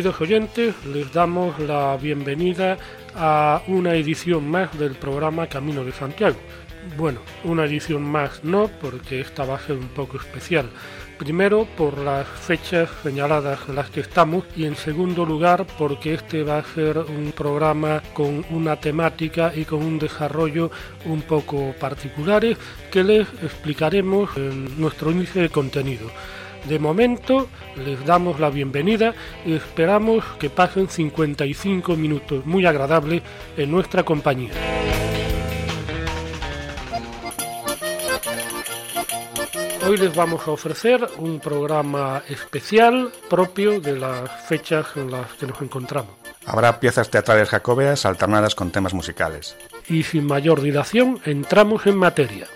Queridos oyentes, les damos la bienvenida a una edición más del programa Camino de Santiago. Bueno, una edición más no, porque esta va a ser un poco especial. Primero por las fechas señaladas en las que estamos y en segundo lugar porque este va a ser un programa con una temática y con un desarrollo un poco particulares que les explicaremos en nuestro índice de contenido. De momento les damos la bienvenida y esperamos que pasen 55 minutos muy agradables en nuestra compañía. Hoy les vamos a ofrecer un programa especial propio de las fechas en las que nos encontramos. Habrá piezas teatrales jacobeas alternadas con temas musicales. Y sin mayor dilación, entramos en materia.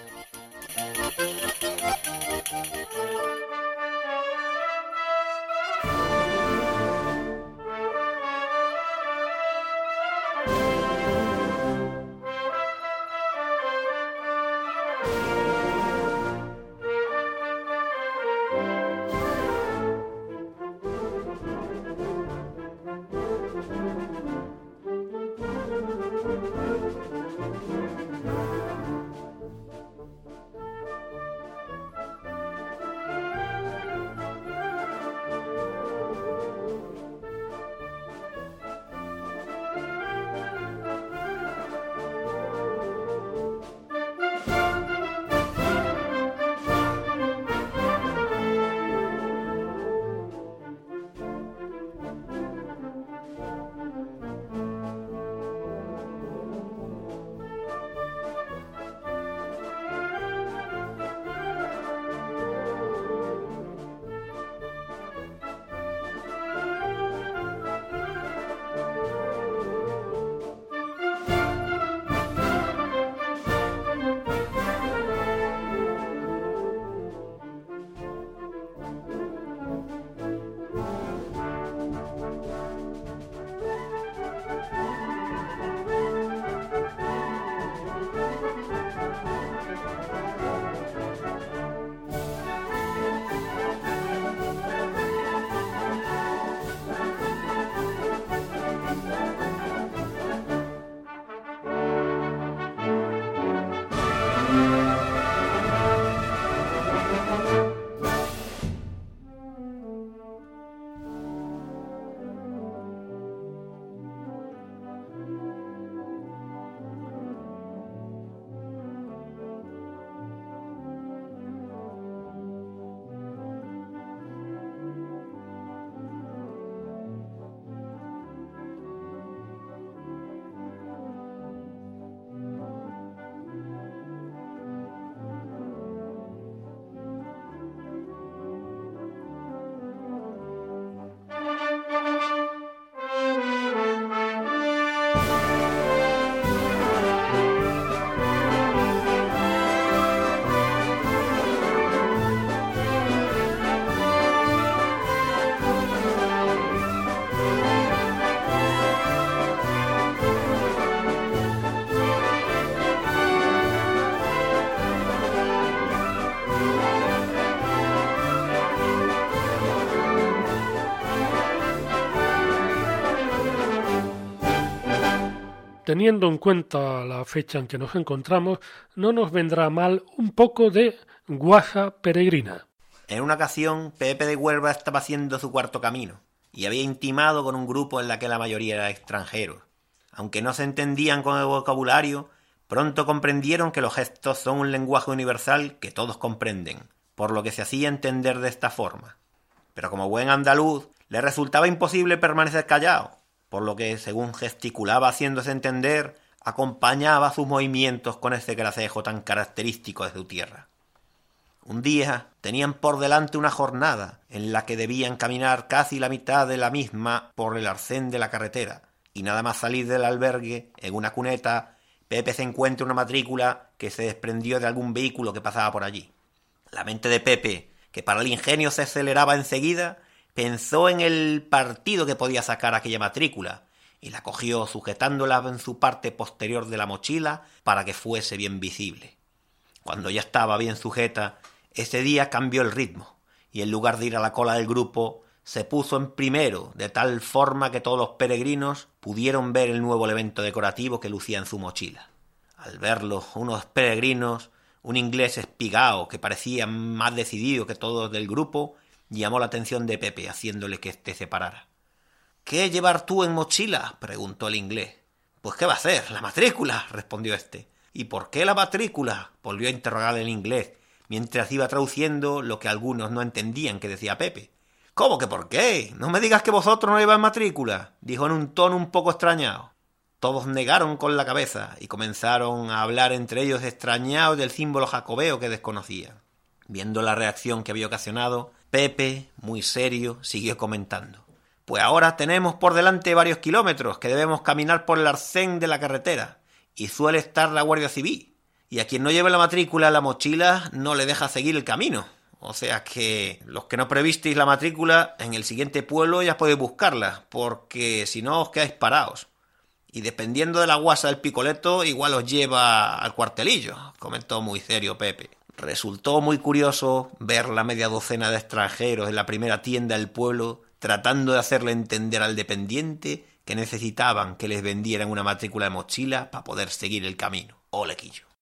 Teniendo en cuenta la fecha en que nos encontramos, no nos vendrá mal un poco de guaja peregrina. En una ocasión, Pepe de Huelva estaba haciendo su cuarto camino y había intimado con un grupo en la que la mayoría era extranjeros. Aunque no se entendían con el vocabulario, pronto comprendieron que los gestos son un lenguaje universal que todos comprenden, por lo que se hacía entender de esta forma. Pero como buen andaluz, le resultaba imposible permanecer callado, por lo que, según gesticulaba haciéndose entender, acompañaba sus movimientos con ese gracejo tan característico de su tierra. Un día tenían por delante una jornada en la que debían caminar casi la mitad de la misma por el arcén de la carretera, y nada más salir del albergue, en una cuneta, Pepe se encuentra una matrícula que se desprendió de algún vehículo que pasaba por allí. La mente de Pepe, que para el ingenio se aceleraba enseguida, pensó en el partido que podía sacar aquella matrícula, y la cogió sujetándola en su parte posterior de la mochila para que fuese bien visible. Cuando ya estaba bien sujeta, ese día cambió el ritmo, y en lugar de ir a la cola del grupo, se puso en primero, de tal forma que todos los peregrinos pudieron ver el nuevo elemento decorativo que lucía en su mochila. Al verlo, unos peregrinos, un inglés espigao que parecía más decidido que todos del grupo, llamó la atención de Pepe, haciéndole que éste se parara. ¿Qué llevar tú en mochila? preguntó el inglés. Pues qué va a hacer, la matrícula, respondió éste. ¿Y por qué la matrícula? volvió a interrogar el inglés, mientras iba traduciendo lo que algunos no entendían que decía Pepe. ¿Cómo que por qué? No me digas que vosotros no lleváis matrícula, dijo en un tono un poco extrañado. Todos negaron con la cabeza y comenzaron a hablar entre ellos extrañados del símbolo jacobeo que desconocían. Viendo la reacción que había ocasionado, Pepe, muy serio, siguió comentando. Pues ahora tenemos por delante varios kilómetros que debemos caminar por el arcén de la carretera, y suele estar la Guardia Civil y a quien no lleve la matrícula la mochila no le deja seguir el camino. O sea que los que no previsteis la matrícula, en el siguiente pueblo ya podéis buscarla, porque si no os quedáis parados. Y dependiendo de la guasa del picoleto, igual os lleva al cuartelillo, comentó muy serio Pepe. Resultó muy curioso ver la media docena de extranjeros en la primera tienda del pueblo tratando de hacerle entender al dependiente que necesitaban que les vendieran una matrícula de mochila para poder seguir el camino. Olequillo.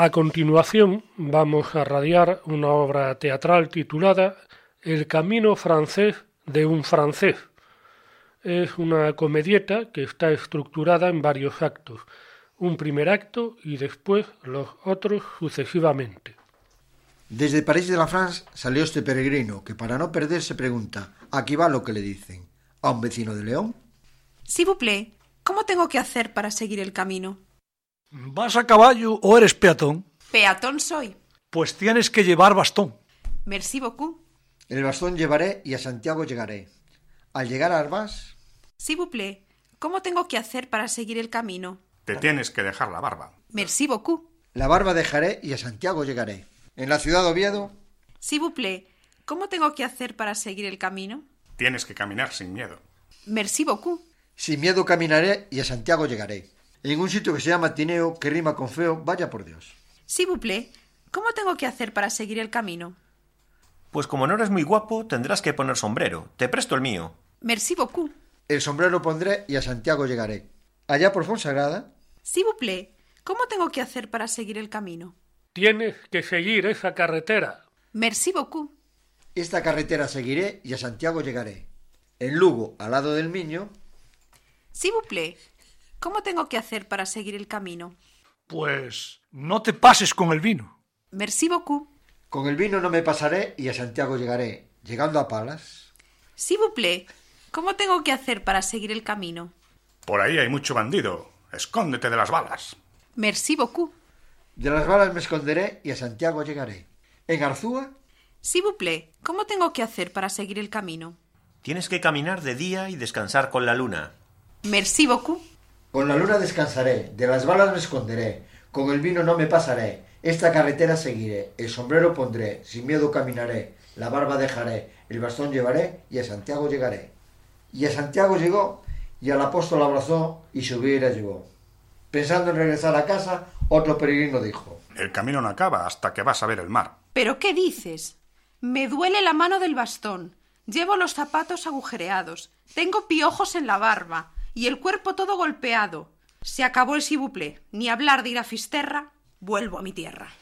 A continuación vamos a radiar una obra teatral titulada El camino francés de un francés. Es una comedieta que está estructurada en varios actos, un primer acto y después los otros sucesivamente. Desde París de la France salió este peregrino que para no perderse pregunta, aquí va lo que le dicen, a un vecino de León. Si vous plaît, ¿cómo tengo que hacer para seguir el camino? ¿Vas a caballo o eres peatón? Peatón soy. Pues tienes que llevar bastón. Merci beaucoup. El bastón llevaré y a Santiago llegaré. Al llegar a Arbas... Vous plaît, ¿cómo tengo que hacer para seguir el camino? Te tienes que dejar la barba. Merci beaucoup. La barba dejaré y a Santiago llegaré. En la ciudad de Oviedo... Si vous plaît, ¿cómo tengo que hacer para seguir el camino? Tienes que caminar sin miedo. Merci beaucoup. Sin miedo caminaré y a Santiago llegaré. En un sitio que se llama Tineo, que rima con feo, vaya por Dios. Si vous plaît, ¿cómo tengo que hacer para seguir el camino? Pues como no eres muy guapo, tendrás que poner sombrero. Te presto el mío. Merci beaucoup. El sombrero pondré y a Santiago llegaré. Allá por Fonsagrada... Si vous plaît, ¿cómo tengo que hacer para seguir el camino? Tienes que seguir esa carretera. Merci beaucoup. Esta carretera seguiré y a Santiago llegaré. En Lugo, al lado del Miño... Si vous plaît, ¿cómo tengo que hacer para seguir el camino? Pues no te pases con el vino. Merci beaucoup. Con el vino no me pasaré y a Santiago llegaré. Llegando a Palas... Plaît, ¿cómo tengo que hacer para seguir el camino? Por ahí hay mucho bandido. Escóndete de las balas. Merci beaucoup. De las balas me esconderé y a Santiago llegaré. En Arzúa... Plaît, ¿cómo tengo que hacer para seguir el camino? Tienes que caminar de día y descansar con la luna. Merci beaucoup. Con la luna descansaré, de las balas me esconderé, con el vino no me pasaré, esta carretera seguiré, el sombrero pondré, sin miedo caminaré, la barba dejaré, el bastón llevaré y a Santiago llegaré. Y a Santiago llegó y al apóstol abrazó y subió y la llevó. Pensando en regresar a casa, otro peregrino dijo, El camino no acaba hasta que vas a ver el mar. ¿Pero qué dices? Me duele la mano del bastón. Llevo los zapatos agujereados. Tengo piojos en la barba. Y el cuerpo todo golpeado. Se acabó el sibuple. Ni hablar de ir a Fisterra. Vuelvo a mi tierra.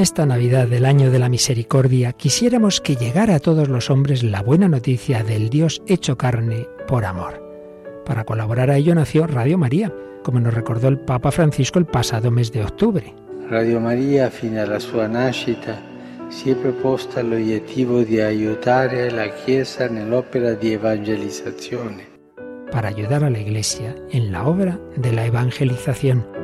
Esta Navidad del año de la misericordia quisiéramos que llegara a todos los hombres la buena noticia del Dios hecho carne por amor. Para colaborar a ello nació Radio María, como nos recordó el Papa Francisco el pasado mes de octubre. Radio María, fino alla sua nascita, si è proposta l'obiettivo di aiutare la Chiesa nell'opera di evangelizzazione. Para ayudar a la Iglesia en la obra de la evangelización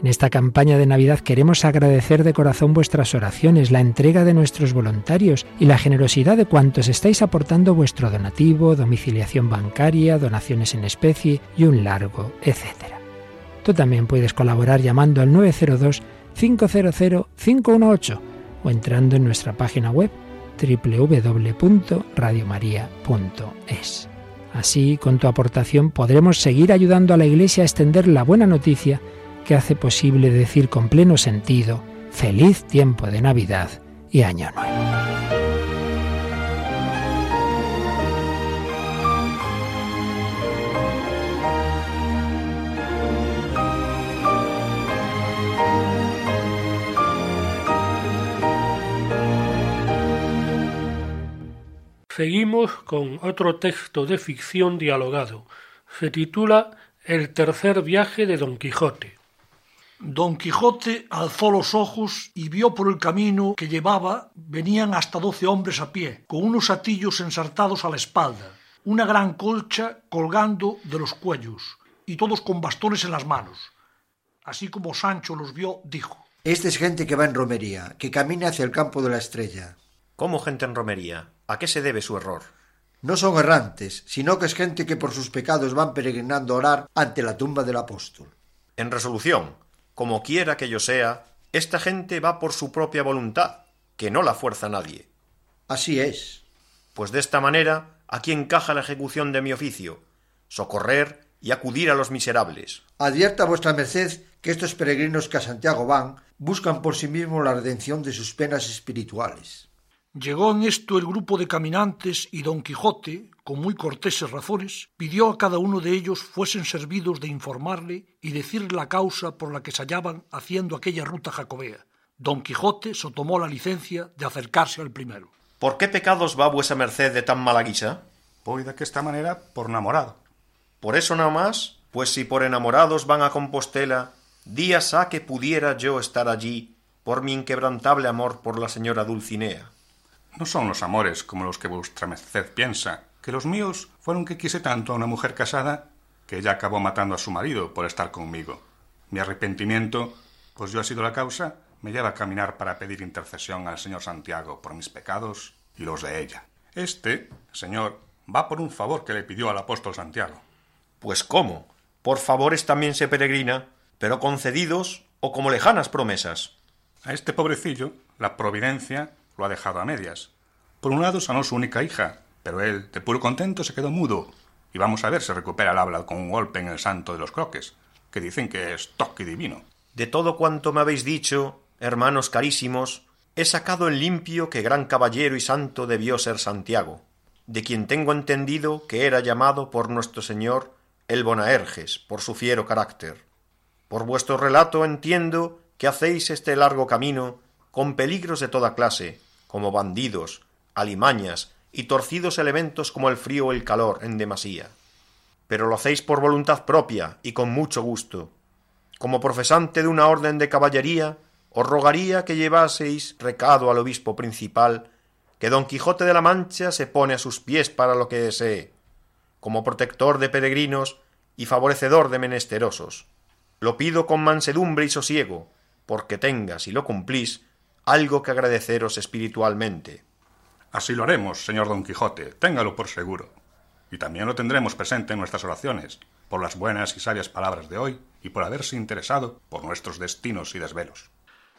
En esta campaña de Navidad queremos agradecer de corazón vuestras oraciones, la entrega de nuestros voluntarios y la generosidad de cuantos estáis aportando vuestro donativo, domiciliación bancaria, donaciones en especie y un largo, etcétera. Tú también puedes colaborar llamando al 902 500 518 o entrando en nuestra página web www.radiomaria.es. Así, con tu aportación podremos seguir ayudando a la Iglesia a extender la buena noticia que hace posible decir con pleno sentido feliz tiempo de Navidad y Año Nuevo. Seguimos con otro texto de ficción dialogado. Se titula El tercer viaje de Don Quijote. Don Quijote alzó los ojos y vio por el camino que llevaba venían hasta doce hombres a pie, con unos atillos ensartados a la espalda, una gran colcha colgando de los cuellos, y todos con bastones en las manos. Así como Sancho los vio, dijo Esta es gente que va en romería, que camina hacia el campo de la estrella. ¿Cómo gente en romería? ¿A qué se debe su error? No son errantes, sino que es gente que por sus pecados van peregrinando a orar ante la tumba del apóstol. En resolución, como quiera que yo sea, esta gente va por su propia voluntad, que no la fuerza nadie. Así es. Pues de esta manera aquí encaja la ejecución de mi oficio, socorrer y acudir a los miserables. Advierta vuestra merced que estos peregrinos que a Santiago van buscan por sí mismos la redención de sus penas espirituales. Llegó en esto el grupo de caminantes y don Quijote, con muy corteses razones, pidió a cada uno de ellos fuesen servidos de informarle y decir la causa por la que se hallaban haciendo aquella ruta jacobea. Don Quijote se tomó la licencia de acercarse al primero. ¿Por qué pecados va vuesa merced de tan mala guisa? Pois de esta manera por enamorado. ¿Por eso nada más? Pues si por enamorados van a Compostela, días ha que pudiera yo estar allí por mi inquebrantable amor por la señora Dulcinea. No son los amores como los que vuestra merced piensa, que los míos fueron que quise tanto a una mujer casada que ella acabó matando a su marido por estar conmigo. Mi arrepentimiento, pues yo he sido la causa, me lleva a caminar para pedir intercesión al señor Santiago por mis pecados y los de ella. Este, señor, va por un favor que le pidió al apóstol Santiago. Pues cómo, por favores también se peregrina, pero concedidos o como lejanas promesas. A este pobrecillo, la providencia lo ha dejado a medias. Por un lado sanó su única hija, pero él, de puro contento, se quedó mudo. Y vamos a ver si recupera el habla con un golpe en el santo de los croques, que dicen que es toque divino. De todo cuanto me habéis dicho, hermanos carísimos, he sacado en limpio que gran caballero y santo debió ser Santiago, de quien tengo entendido que era llamado por nuestro Señor el Bonaerges, por su fiero carácter. Por vuestro relato entiendo que hacéis este largo camino con peligros de toda clase, como bandidos, alimañas y torcidos elementos como el frío o el calor en demasía. Pero lo hacéis por voluntad propia y con mucho gusto. Como profesante de una orden de caballería, os rogaría que llevaseis recado al obispo principal que don Quijote de la Mancha se pone a sus pies para lo que desee, como protector de peregrinos y favorecedor de menesterosos. Lo pido con mansedumbre y sosiego, porque tenga, si lo cumplís, algo que agradeceros espiritualmente. Así lo haremos, señor Don Quijote, téngalo por seguro. Y también lo tendremos presente en nuestras oraciones, por las buenas y sabias palabras de hoy y por haberse interesado por nuestros destinos y desvelos.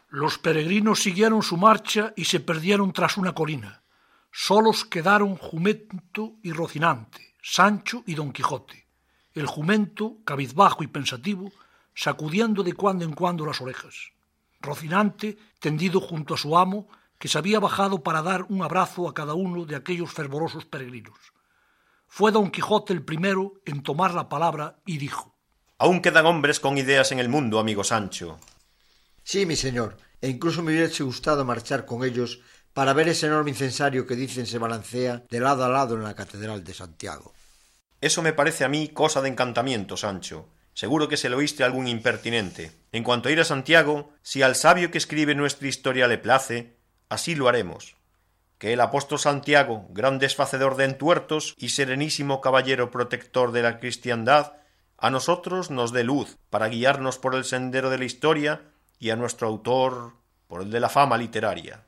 Los peregrinos siguieron su marcha y se perdieron tras una colina. Solos quedaron Jumento y Rocinante, Sancho y Don Quijote. El jumento, cabizbajo y pensativo, sacudiendo de cuando en cuando las orejas. Rocinante, tendido junto a su amo, que se había bajado para dar un abrazo a cada uno de aquellos fervorosos peregrinos. Fue don Quijote el primero en tomar la palabra y dijo Aún quedan hombres con ideas en el mundo, amigo Sancho. Sí, mi señor, e incluso me hubiese gustado marchar con ellos para ver ese enorme incensario que dicen se balancea de lado a lado en la Catedral de Santiago. Eso me parece a mí cosa de encantamiento, Sancho. Seguro que se lo oíste algún impertinente. En cuanto a ir a Santiago, si al sabio que escribe nuestra historia le place, así lo haremos. Que el apóstol Santiago, gran desfacedor de entuertos y serenísimo caballero protector de la cristiandad, a nosotros nos dé luz para guiarnos por el sendero de la historia y a nuestro autor por el de la fama literaria.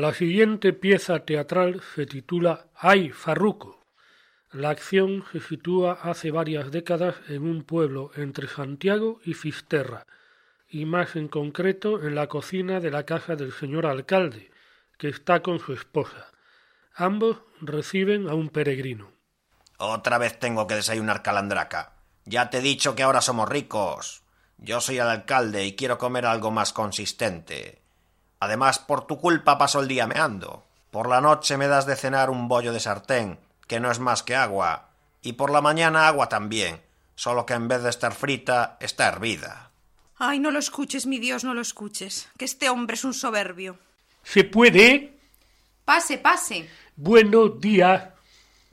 La siguiente pieza teatral se titula Ay, Farruco. La acción se sitúa hace varias décadas en un pueblo entre Santiago y Fisterra, y más en concreto en la cocina de la casa del señor alcalde, que está con su esposa. Ambos reciben a un peregrino. Otra vez tengo que desayunar calandraca. Ya te he dicho que ahora somos ricos. Yo soy el alcalde y quiero comer algo más consistente. Además, por tu culpa paso el día meando. Por la noche me das de cenar un bollo de sartén, que no es más que agua, y por la mañana agua también, solo que en vez de estar frita, está hervida. Ay, no lo escuches, mi Dios, no lo escuches, que este hombre es un soberbio. ¿Se puede? Pase, pase. Buenos días.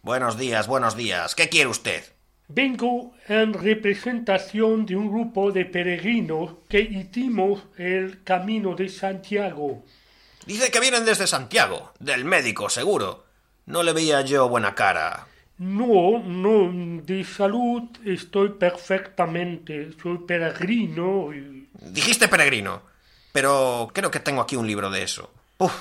Buenos días, buenos días. ¿Qué quiere usted? Vengo en representación de un grupo de peregrinos que hicimos el camino de Santiago. Dice que vienen desde Santiago, del médico, seguro. No le veía yo buena cara. No, no, de salud estoy perfectamente. Soy peregrino y... Dijiste peregrino, pero creo que tengo aquí un libro de eso. Uf,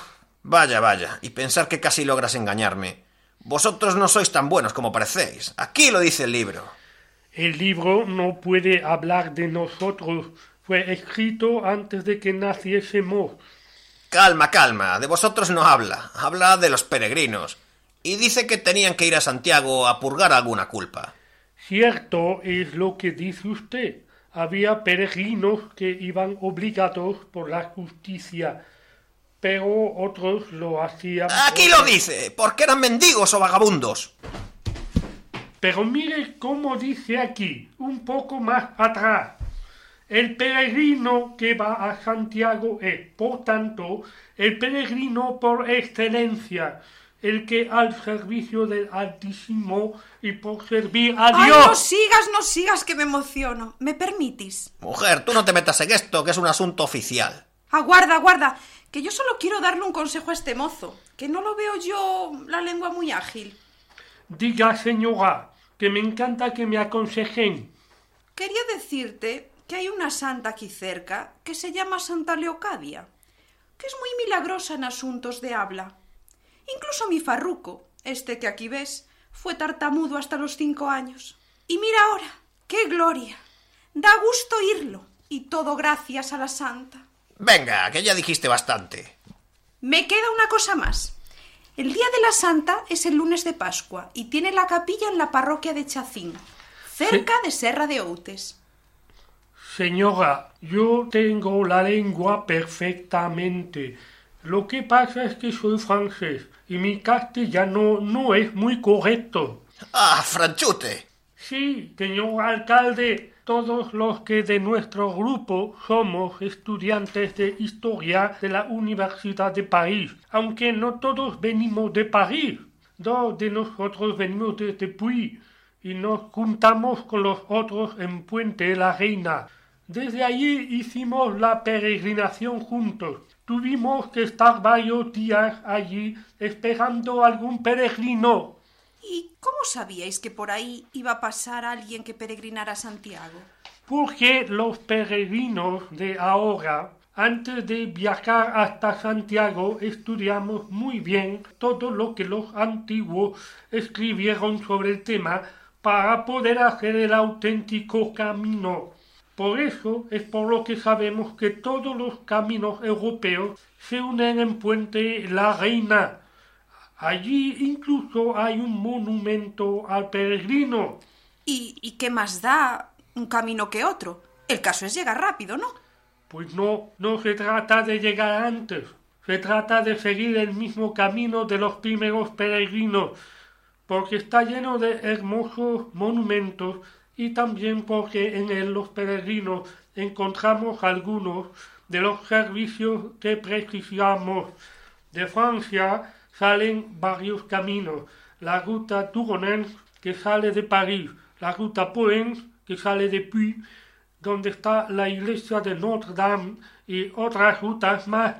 vaya, vaya, y pensar que casi logras engañarme. Vosotros no sois tan buenos como parecéis. Aquí lo dice el libro. El libro no puede hablar de nosotros. Fue escrito antes de que naciésemos. Calma, calma. De vosotros no habla. Habla de los peregrinos. Y dice que tenían que ir a Santiago a purgar alguna culpa. Cierto es lo que dice usted. Había peregrinos que iban obligados por la justicia, pero otros lo hacían. Aquí lo dice, porque eran mendigos o vagabundos. Pero mire cómo dice aquí, un poco más atrás. El peregrino que va a Santiago es, por tanto, el peregrino por excelencia, el que al servicio del Altísimo y por servir a Ay, Dios. no sigas, no sigas, que me emociono. ¿Me permitís? Mujer, tú no te metas en esto, que es un asunto oficial. Aguarda, aguarda, que yo solo quiero darle un consejo a este mozo, que no lo veo yo la lengua muy ágil. Diga, señora, que me encanta que me aconsejen. Quería decirte que hay una santa aquí cerca que se llama Santa Leocadia, que es muy milagrosa en asuntos de habla. Incluso mi farruco, este que aquí ves, fue tartamudo hasta los cinco años. Y mira ahora, qué gloria. Da gusto oírlo, y todo gracias a la santa. Venga, que ya dijiste bastante. Me queda una cosa más. El día de la Santa es el lunes de Pascua y tiene la capilla en la parroquia de Chacín, cerca de Serra de Outes. Señora, yo tengo la lengua perfectamente. Lo que pasa es que soy francés y mi castellano no es muy correcto. Ah, franchute. Sí, señor alcalde, todos los que de nuestro grupo somos estudiantes de historia de la Universidad de París, aunque no todos venimos de París. Dos de nosotros venimos desde Puy y nos juntamos con los otros en Puente de la Reina. Desde allí hicimos la peregrinación juntos. Tuvimos que estar varios días allí esperando algún peregrino. ¿Y cómo sabíais que por ahí iba a pasar alguien que peregrinara a Santiago? Porque los peregrinos de ahora, antes de viajar hasta Santiago, estudiamos muy bien todo lo que los antiguos escribieron sobre el tema para poder hacer el auténtico camino. Por eso es por lo que sabemos que todos los caminos europeos se unen en Puente La Reina. Allí incluso hay un monumento al peregrino. ¿Y, y qué más da un camino que otro? El caso es llegar rápido, ¿no? Pues no, no se trata de llegar antes. Se trata de seguir el mismo camino de los primeros peregrinos, porque está lleno de hermosos monumentos y también porque en él los peregrinos encontramos algunos de los servicios que precisamos. De Francia salen varios caminos. La ruta Touronnens, que sale de París, la ruta Poens, que sale de Puy, donde está la iglesia de Notre Dame y otras rutas más.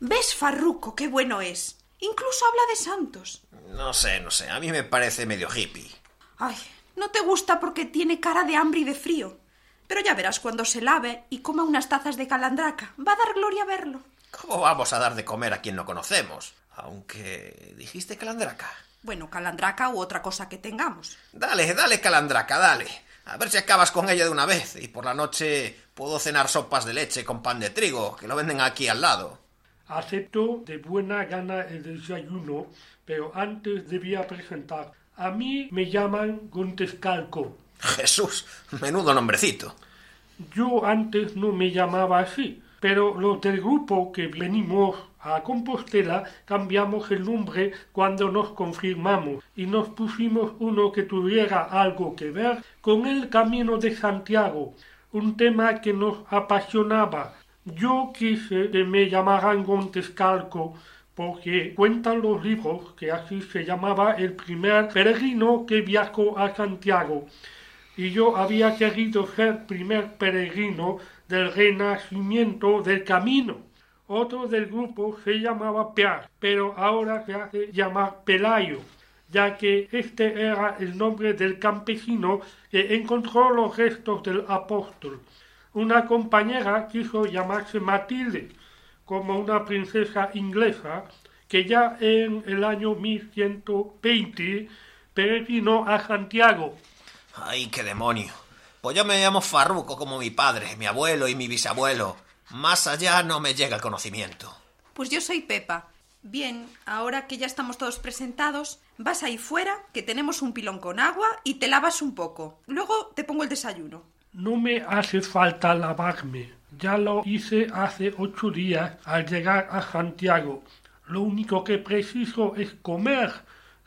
¿Ves, Farruco, qué bueno es? Incluso habla de santos. No sé, no sé, a mí me parece medio hippie. Ay, no te gusta porque tiene cara de hambre y de frío. Pero ya verás cuando se lave y coma unas tazas de calandraca. Va a dar gloria verlo. ¿Cómo vamos a dar de comer a quien no conocemos? Aunque... ¿Dijiste calandraca? Bueno, calandraca u otra cosa que tengamos. Dale, dale, calandraca, dale. A ver si acabas con ella de una vez. Y por la noche puedo cenar sopas de leche con pan de trigo, que lo venden aquí al lado. Acepto de buena gana el desayuno, pero antes debía presentar. A mí me llaman Gontescalco. Jesús, menudo nombrecito. Yo antes no me llamaba así, pero los del grupo que venimos a Compostela cambiamos el nombre cuando nos confirmamos y nos pusimos uno que tuviera algo que ver con el Camino de Santiago, un tema que nos apasionaba. Yo quise que me llamaran Gontescalco porque cuentan los libros que así se llamaba el primer peregrino que viajó a Santiago. Y yo había querido ser primer peregrino del renacimiento del camino. Otro del grupo se llamaba Piar, pero ahora se hace llamar Pelayo, ya que este era el nombre del campesino que encontró los restos del apóstol. Una compañera quiso llamarse Matilde, como una princesa inglesa que ya en el año 1120 peregrinó a Santiago. ¡Ay, qué demonio! Pues yo me llamo Farruco como mi padre, mi abuelo y mi bisabuelo. Más allá no me llega el conocimiento. Pues yo soy Pepa. Bien, ahora que ya estamos todos presentados, vas ahí fuera, que tenemos un pilón con agua y te lavas un poco. Luego te pongo el desayuno. No me hace falta lavarme. Ya lo hice hace ocho días al llegar a Santiago. Lo único que preciso es comer,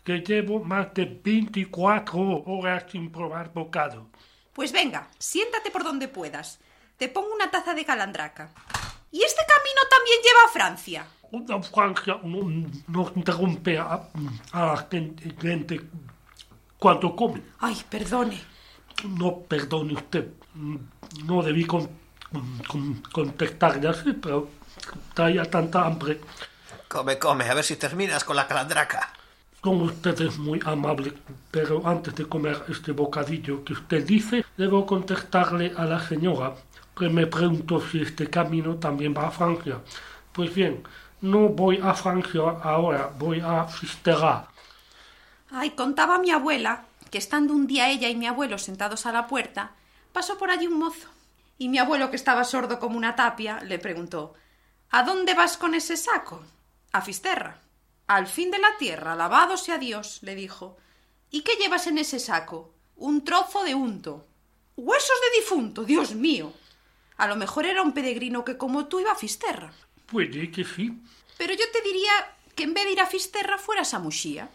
que llevo más de 24 horas sin probar bocado. Pues venga, siéntate por donde puedas. Te pongo una taza de calandraca. ¿Y este camino también lleva a Francia? Una Francia no, no interrumpe a, a la gente cuando come. Ay, perdone. No perdone usted. No debí con, con, contestarle así, pero traía tanta hambre. Come, come, a ver si terminas con la calandraca. Con usted es muy amable, pero antes de comer este bocadillo que usted dice, debo contestarle a la señora, que me preguntó si este camino también va a Francia. Pues bien, no voy a Francia ahora, voy a Fisterra. Ay, contaba mi abuela que estando un día ella y mi abuelo sentados a la puerta, pasó por allí un mozo. Y mi abuelo, que estaba sordo como una tapia, le preguntó ¿A dónde vas con ese saco? A Fisterra. Al fin de la tierra, alabado sea Dios, le dijo. ¿Y qué llevas en ese saco? Un trozo de unto. Huesos de difunto, Dios mío. A lo mejor era un peregrino que como tú iba a Fisterra. Puede que sí. Pero yo te diría que en vez de ir a Fisterra fueras a Muxía.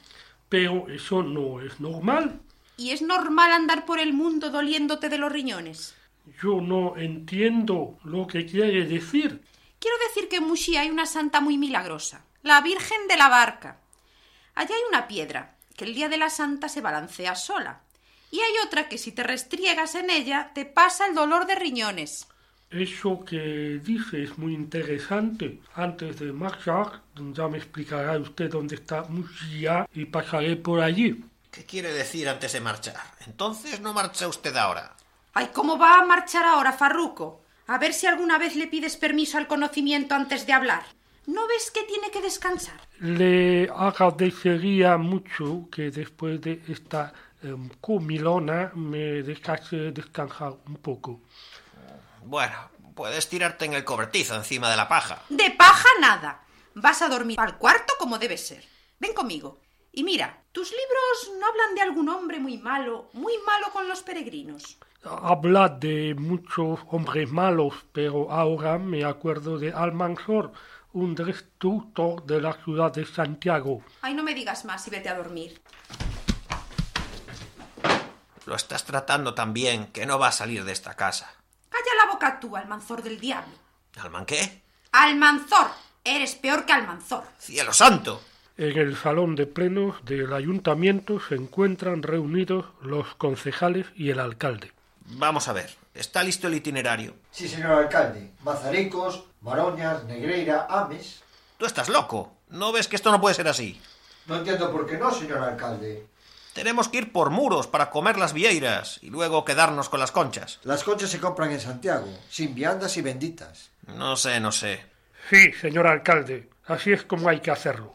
Pero eso no es normal. ¿Y es normal andar por el mundo doliéndote de los riñones? Yo no entiendo lo que quiere decir. Quiero decir que en Muxía hay una santa muy milagrosa, la Virgen de la Barca. Allá hay una piedra que el día de la santa se balancea sola. Y hay otra que si te restriegas en ella te pasa el dolor de riñones. Eso que dice es muy interesante. Antes de marchar, ya me explicará usted dónde está Muxía y pasaré por allí. ¿Qué quiere decir antes de marchar? Entonces no marcha usted ahora. Ay, ¿cómo va a marchar ahora, Farruco? A ver si alguna vez le pides permiso al conocimiento antes de hablar. ¿No ves que tiene que descansar? Le agradecería mucho que después de esta um, comilona me dejase descansar un poco. Bueno, puedes tirarte en el cobertizo encima de la paja. De paja nada. Vas a dormir al cuarto como debe ser. Ven conmigo. Y mira, tus libros no hablan de algún hombre muy malo, muy malo con los peregrinos. Habla de muchos hombres malos, pero ahora me acuerdo de Almanzor, un destructor de la ciudad de Santiago. Ay, no me digas más y vete a dormir. Lo estás tratando tan bien que no va a salir de esta casa. Calla la boca tú, Almanzor del diablo. ¿Alman qué? Almanzor. Eres peor que Almanzor. ¡Cielo santo! En el salón de plenos del ayuntamiento se encuentran reunidos los concejales y el alcalde. Vamos a ver, ¿está listo el itinerario? Sí, señor alcalde. Mazaricos, Maroñas, Negreira, Ames. Tú estás loco. ¿No ves que esto no puede ser así? No entiendo por qué no, señor alcalde. Tenemos que ir por muros para comer las vieiras y luego quedarnos con las conchas. Las conchas se compran en Santiago, sin viandas y benditas. No sé, no sé. Sí, señor alcalde, así es como hay que hacerlo.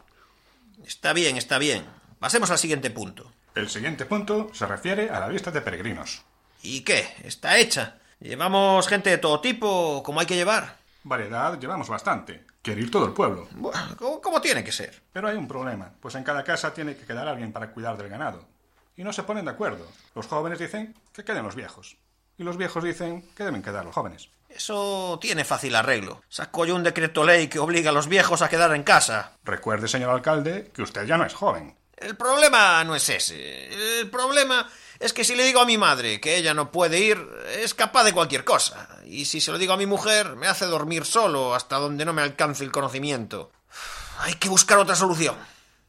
Está bien, está bien. Pasemos al siguiente punto. El siguiente punto se refiere a la lista de peregrinos. ¿Y qué? Está hecha. ¿Llevamos gente de todo tipo como hay que llevar? Variedad llevamos bastante. Quiere ir todo el pueblo. Bueno, ¿cómo, cómo tiene que ser? Pero hay un problema, pues en cada casa tiene que quedar alguien para cuidar del ganado. Y no se ponen de acuerdo. Los jóvenes dicen que queden los viejos. Y los viejos dicen que deben quedar los jóvenes. Eso tiene fácil arreglo. Saco yo un decreto ley que obliga a los viejos a quedar en casa. Recuerde, señor alcalde, que usted ya no es joven. El problema no es ese. El problema es que si le digo a mi madre que ella no puede ir, es capaz de cualquier cosa. Y si se lo digo a mi mujer, me hace dormir solo hasta donde no me alcance el conocimiento. Hay que buscar otra solución.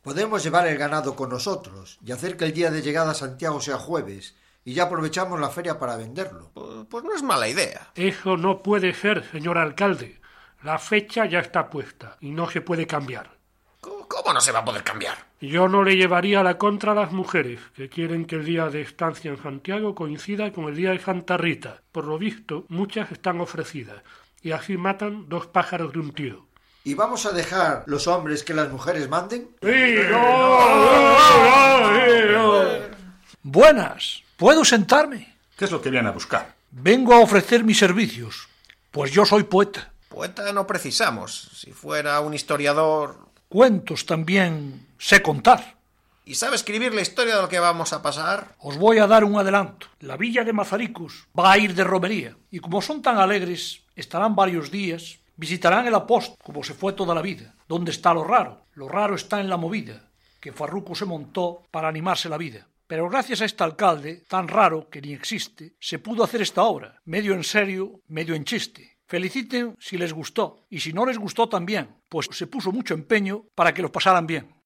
Podemos llevar el ganado con nosotros y hacer que el día de llegada a Santiago sea jueves y ya aprovechamos la feria para venderlo. Pues, pues no es mala idea. Eso no puede ser, señor alcalde. La fecha ya está puesta y no se puede cambiar. ¿Cómo cómo no se va a poder cambiar? Yo no le llevaría la contra a las mujeres, que quieren que el día de estancia en Santiago coincida con el día de Santa Rita. Por lo visto, muchas están ofrecidas, y así matan dos pájaros de un tiro. ¿Y vamos a dejar los hombres que las mujeres manden? Buenas. ¿Puedo sentarme? ¿Qué es lo que viene a buscar? Vengo a ofrecer mis servicios, pues yo soy poeta. Poeta no precisamos. Si fuera un historiador... Cuentos también sé contar. ¿Y sabe escribir la historia de lo que vamos a pasar? Os voy a dar un adelanto. La villa de Mazaricus va a ir de romería, y como son tan alegres, estarán varios días, visitarán el apóstol, como se fue toda la vida. ¿Dónde está lo raro? Lo raro está en la movida, que Farruco se montó para animarse la vida. Pero gracias a este alcalde, tan raro que ni existe, se pudo hacer esta obra, medio en serio, medio en chiste. Feliciten si les gustó, y si no les gustó también, pues se puso mucho empeño para que lo pasaran bien.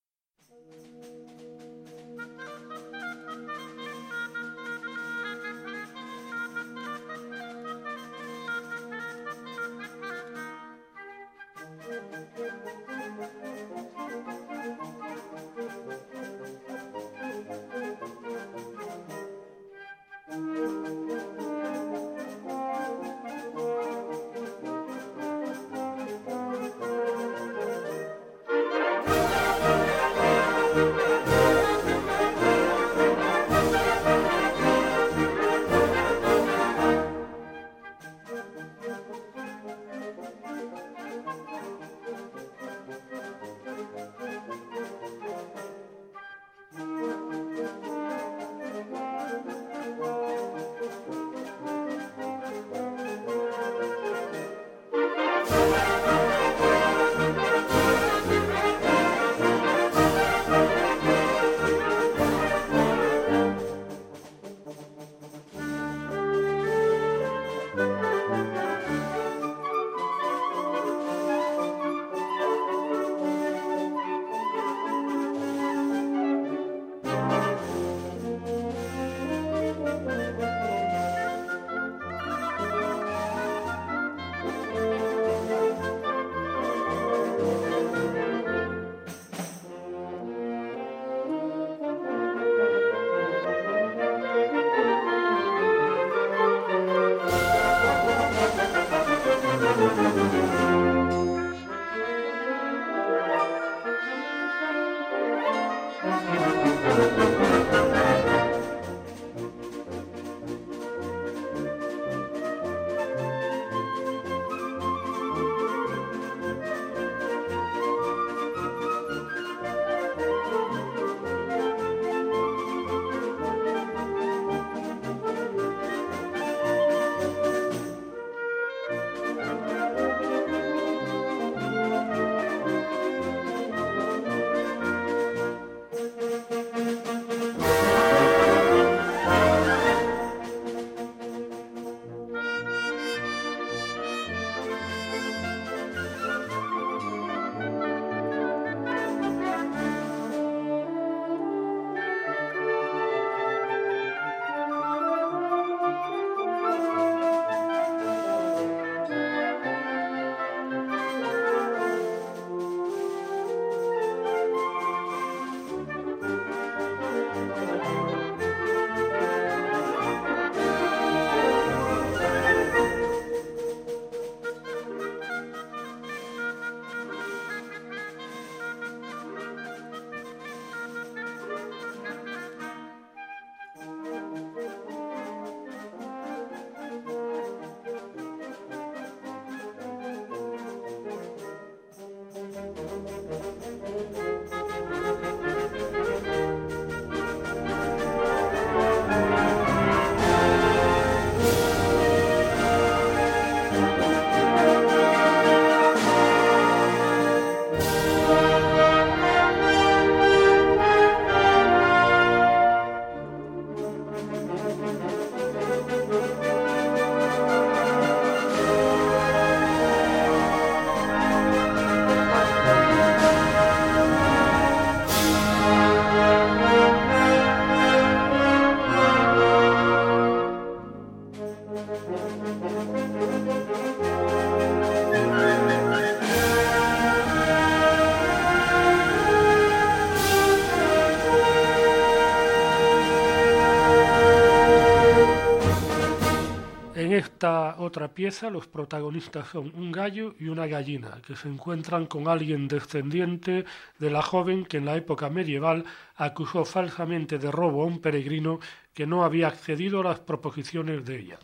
En esta otra pieza los protagonistas son un gallo y una gallina, que se encuentran con alguien descendiente de la joven que en la época medieval acusó falsamente de robo a un peregrino que no había accedido a las proposiciones de ella.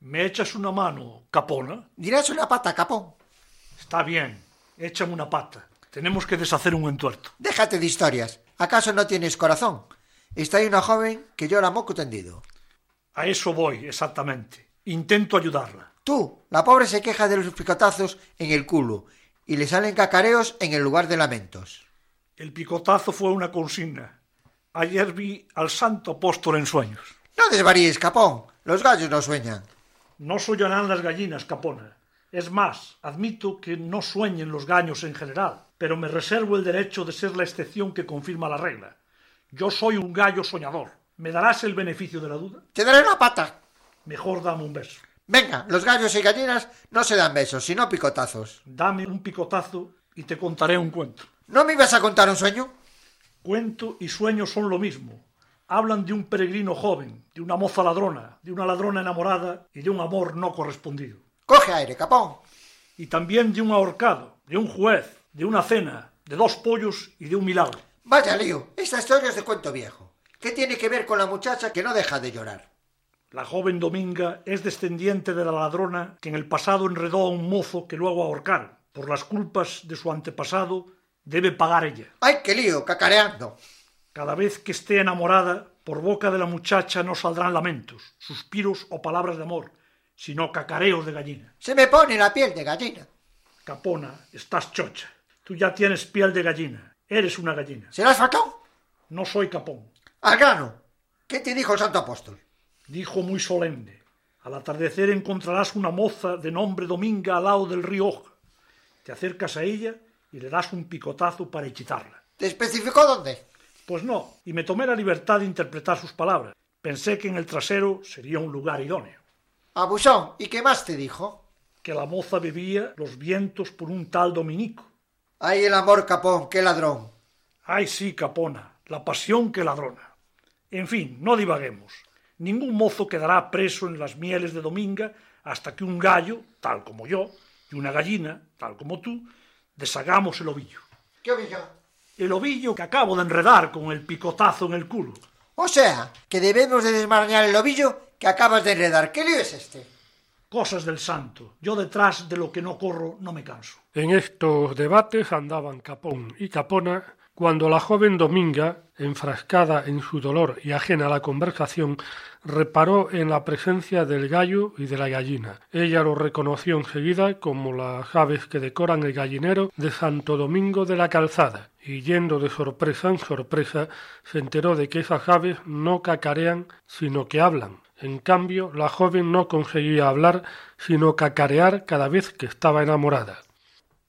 ¿Me echas una mano, Capona? Dirás una pata, Capón. Está bien, échame una pata. Tenemos que deshacer un entuerto. Déjate de historias. ¿Acaso no tienes corazón? Está ahí una joven que llora moco tendido. A eso voy, exactamente. Intento ayudarla. Tú, la pobre se queja de los picotazos en el culo y le salen cacareos en el lugar de lamentos. El picotazo fue una consigna. Ayer vi al santo apóstol en sueños. No desvaríes, capón. Los gallos no sueñan. No soñarán las gallinas, Capona. Es más, admito que no sueñen los gallos en general, pero me reservo el derecho de ser la excepción que confirma la regla. Yo soy un gallo soñador. ¿Me darás el beneficio de la duda? Te daré una pata. Mejor dame un beso. Venga, los gallos y gallinas no se dan besos, sino picotazos. Dame un picotazo y te contaré un cuento. ¿No me ibas a contar un sueño? Cuento y sueño son lo mismo. Hablan de un peregrino joven, de una moza ladrona, de una ladrona enamorada y de un amor no correspondido. Coge aire, capón. Y también de un ahorcado, de un juez, de una cena, de dos pollos y de un milagro. Vaya lío, esta historia es de cuento viejo. ¿Qué tiene que ver con la muchacha que no deja de llorar? La joven Dominga es descendiente de la ladrona que en el pasado enredó a un mozo que luego ahorcaron. Por las culpas de su antepasado debe pagar ella. ¡Ay, qué lío! Cacareando. Cada vez que esté enamorada, por boca de la muchacha no saldrán lamentos, suspiros o palabras de amor, sino cacareos de gallina. Se me pone la piel de gallina. Capona, estás chocha. Tú ya tienes piel de gallina. Eres una gallina. ¿Serás fatón? No soy capón. Al grano. ¿Qué te dijo el santo apóstol? Dijo muy solemne. Al atardecer encontrarás una moza de nombre Dominga al lado del río Oja. Te acercas a ella y le das un picotazo para hechitarla. ¿Te especificó dónde? Pues no, y me tomé la libertad de interpretar sus palabras. Pensé que en el trasero sería un lugar idóneo. Abusón, ¿y qué más te dijo? Que la moza bebía los vientos por un tal Dominico. ¡Ay, el amor, capón! ¡Qué ladrón! ¡Ay, sí, capona! La pasión que ladrona. En fin, no divaguemos. Ningún mozo quedará preso en las mieles de Dominga hasta que un gallo, tal como yo, y una gallina, tal como tú, deshagamos el ovillo. ¿Qué ovillo? El ovillo que acabo de enredar con el picotazo en el culo. O sea, que debemos de desmarañar el ovillo que acabas de enredar. ¿Qué lío es este? Cosas del santo. Yo detrás de lo que no corro no me canso. En estos debates andaban Capón y Capona cuando la joven Dominga, enfrascada en su dolor y ajena a la conversación, reparó en la presencia del gallo y de la gallina. Ella lo reconoció enseguida como las aves que decoran el gallinero de Santo Domingo de la Calzada, y yendo de sorpresa en sorpresa, se enteró de que esas aves no cacarean, sino que hablan. En cambio, la joven no conseguía hablar, sino cacarear cada vez que estaba enamorada.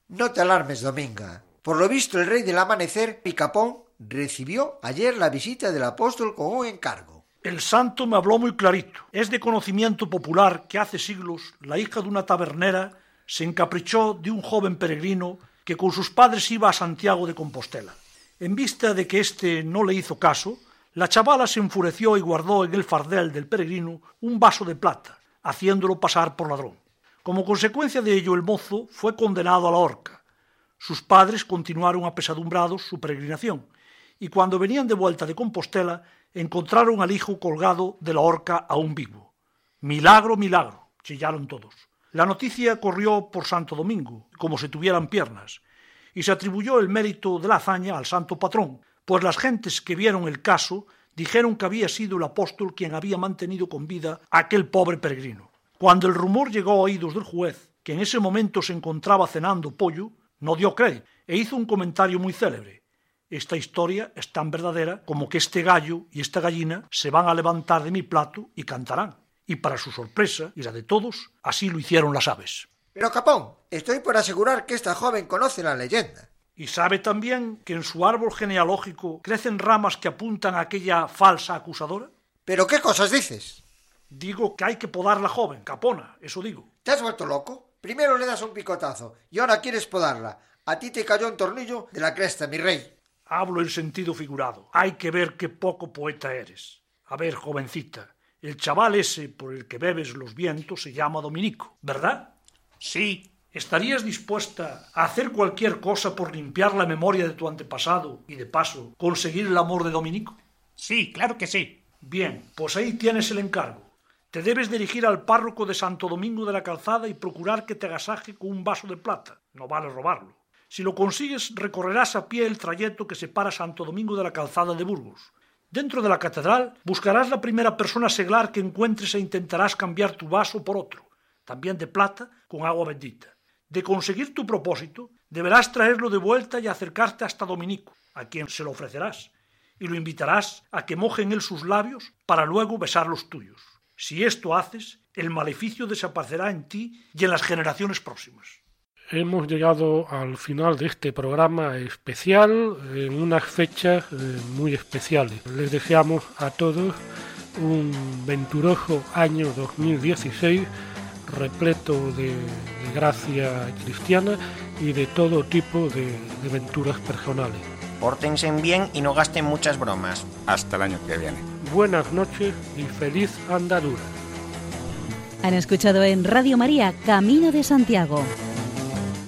No te alarmes, Dominga. Por lo visto, el rey del amanecer, Picapón, recibió ayer la visita del apóstol con un encargo. El santo me habló muy clarito. Es de conocimiento popular que hace siglos la hija de una tabernera se encaprichó de un joven peregrino que con sus padres iba a Santiago de Compostela. En vista de que éste no le hizo caso, la chavala se enfureció y guardó en el fardel del peregrino un vaso de plata, haciéndolo pasar por ladrón. Como consecuencia de ello, el mozo fue condenado a la horca. Sus padres continuaron apesadumbrados su peregrinación, y cuando venían de vuelta de Compostela, encontraron al hijo colgado de la horca aún vivo. Milagro, milagro, chillaron todos. La noticia corrió por Santo Domingo, como si tuvieran piernas, y se atribuyó el mérito de la hazaña al santo patrón, pues las gentes que vieron el caso dijeron que había sido el apóstol quien había mantenido con vida a aquel pobre peregrino. Cuando el rumor llegó a oídos del juez, que en ese momento se encontraba cenando pollo, no dio crédito e hizo un comentario muy célebre. Esta historia es tan verdadera como que este gallo y esta gallina se van a levantar de mi plato y cantarán. Y para su sorpresa y la de todos, así lo hicieron las aves. Pero Capón, estoy por asegurar que esta joven conoce la leyenda. Y sabe también que en su árbol genealógico crecen ramas que apuntan a aquella falsa acusadora. ¿Pero qué cosas dices? Digo que hay que podar la joven, Capona, eso digo. ¿Te has vuelto loco? Primero le das un picotazo y ahora quieres podarla. A ti te cayó un tornillo de la cresta, mi rey. Hablo en sentido figurado. Hay que ver qué poco poeta eres. A ver, jovencita, El chaval ese por el que bebes los vientos se llama Dominico, ¿verdad? Sí. ¿Estarías dispuesta a hacer cualquier cosa por limpiar la memoria de tu antepasado y de paso conseguir el amor de Dominico? Sí, claro que sí. Bien, pues ahí tienes el encargo. Te debes dirigir al párroco de Santo Domingo de la Calzada y procurar que te agasaje con un vaso de plata. No vale robarlo. Si lo consigues, recorrerás a pie el trayecto que separa Santo Domingo de la Calzada de Burgos. Dentro de la catedral buscarás la primera persona seglar que encuentres e intentarás cambiar tu vaso por otro, también de plata, con agua bendita. De conseguir tu propósito, deberás traerlo de vuelta y acercarte hasta Dominico, a quien se lo ofrecerás, y lo invitarás a que moje en él sus labios para luego besar los tuyos. Si esto haces, el maleficio desaparecerá en ti y en las generaciones próximas. Hemos llegado al final de este programa especial en unas fechas eh, muy especiales. Les deseamos a todos un venturoso año 2016 repleto de, de gracia cristiana y de todo tipo de, de aventuras personales. Pórtense bien y no gasten muchas bromas. Hasta el año que viene. Buenas noches y feliz andadura. Han escuchado en Radio María Camino de Santiago,